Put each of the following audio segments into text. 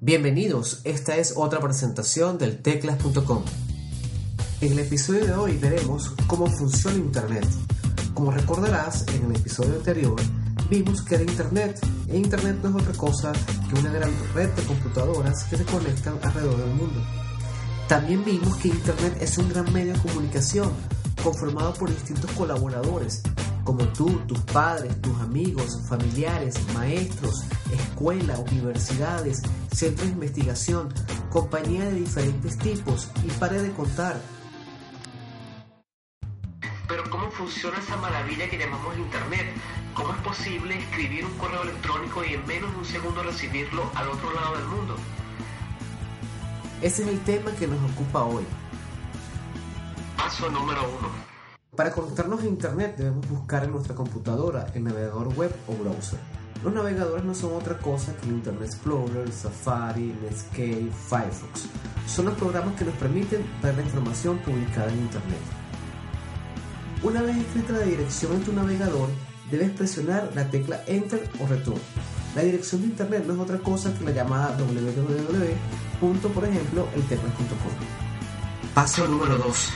Bienvenidos, esta es otra presentación del teclas.com. En el episodio de hoy veremos cómo funciona Internet. Como recordarás, en el episodio anterior vimos que era Internet e Internet no es otra cosa que una gran red de computadoras que se conectan alrededor del mundo. También vimos que Internet es un gran medio de comunicación conformado por distintos colaboradores como tú, tus padres, tus amigos, familiares, maestros, escuelas, universidades, centros de investigación, compañías de diferentes tipos y pare de contar. Pero ¿cómo funciona esa maravilla que llamamos Internet? ¿Cómo es posible escribir un correo electrónico y en menos de un segundo recibirlo al otro lado del mundo? Ese es el tema que nos ocupa hoy. Paso número uno para conectarnos a Internet debemos buscar en nuestra computadora el navegador web o browser. Los navegadores no son otra cosa que el Internet Explorer, Safari, Netscape, Firefox. Son los programas que nos permiten ver la información publicada en Internet. Una vez escrita la dirección en tu navegador, debes presionar la tecla Enter o Return. La dirección de Internet no es otra cosa que la llamada www. por ejemplo, el Paso número 2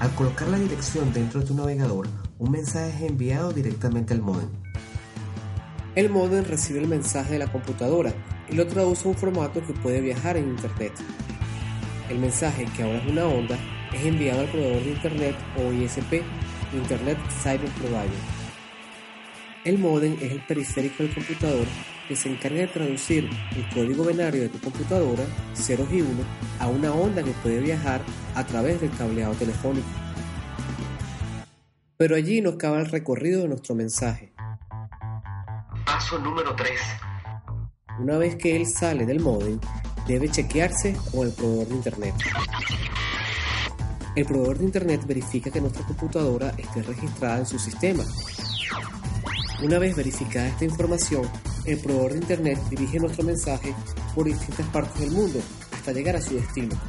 al colocar la dirección dentro de tu navegador, un mensaje es enviado directamente al modem. El modem recibe el mensaje de la computadora y lo traduce a un formato que puede viajar en Internet. El mensaje, que ahora es una onda, es enviado al proveedor de Internet o ISP, Internet Service Provider. El modem es el periférico del computador que se encarga de traducir el código binario de tu computadora, ceros y 1, a una onda que puede viajar a través del cableado telefónico. Pero allí no acaba el recorrido de nuestro mensaje. Número 3. Una vez que él sale del modem, debe chequearse con el proveedor de Internet. El proveedor de Internet verifica que nuestra computadora esté registrada en su sistema una vez verificada esta información, el proveedor de Internet dirige nuestro mensaje por distintas partes del mundo hasta llegar a su destino.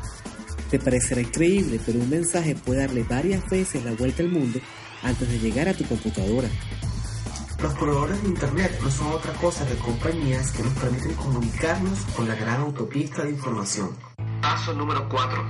Te parecerá increíble, pero un mensaje puede darle varias veces la vuelta al mundo antes de llegar a tu computadora. Los proveedores de Internet no son otra cosa que compañías que nos permiten comunicarnos con la gran autopista de información. Paso número 4.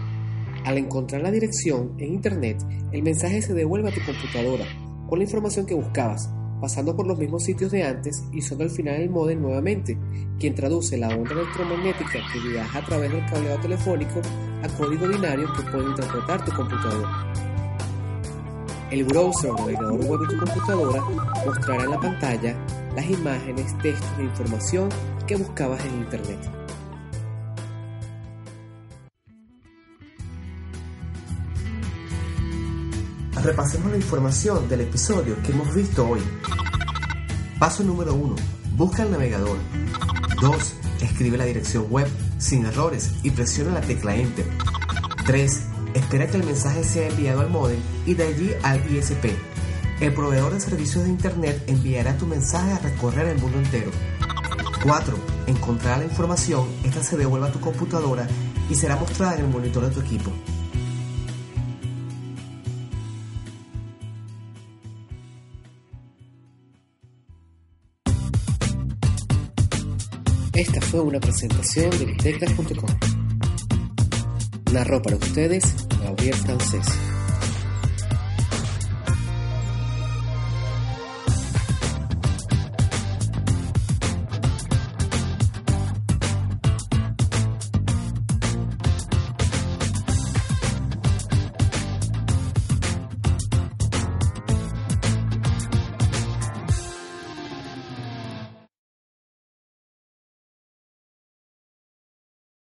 Al encontrar la dirección en Internet, el mensaje se devuelve a tu computadora con la información que buscabas pasando por los mismos sitios de antes y son al final el modem nuevamente, quien traduce la onda electromagnética que viaja a través del cableado telefónico a código binario que puede interpretar tu computadora. El browser o navegador web de tu computadora mostrará en la pantalla las imágenes, textos e información que buscabas en Internet. Repasemos la información del episodio que hemos visto hoy. Paso número 1. Busca el navegador. 2. Escribe la dirección web sin errores y presiona la tecla Enter. 3. Espera que el mensaje sea enviado al modem y de allí al ISP. El proveedor de servicios de Internet enviará tu mensaje a recorrer el mundo entero. 4. Encontrar la información, esta se devuelve a tu computadora y será mostrada en el monitor de tu equipo. Esta fue una presentación de Teclas.com. Narró para ustedes Gabriel Francés.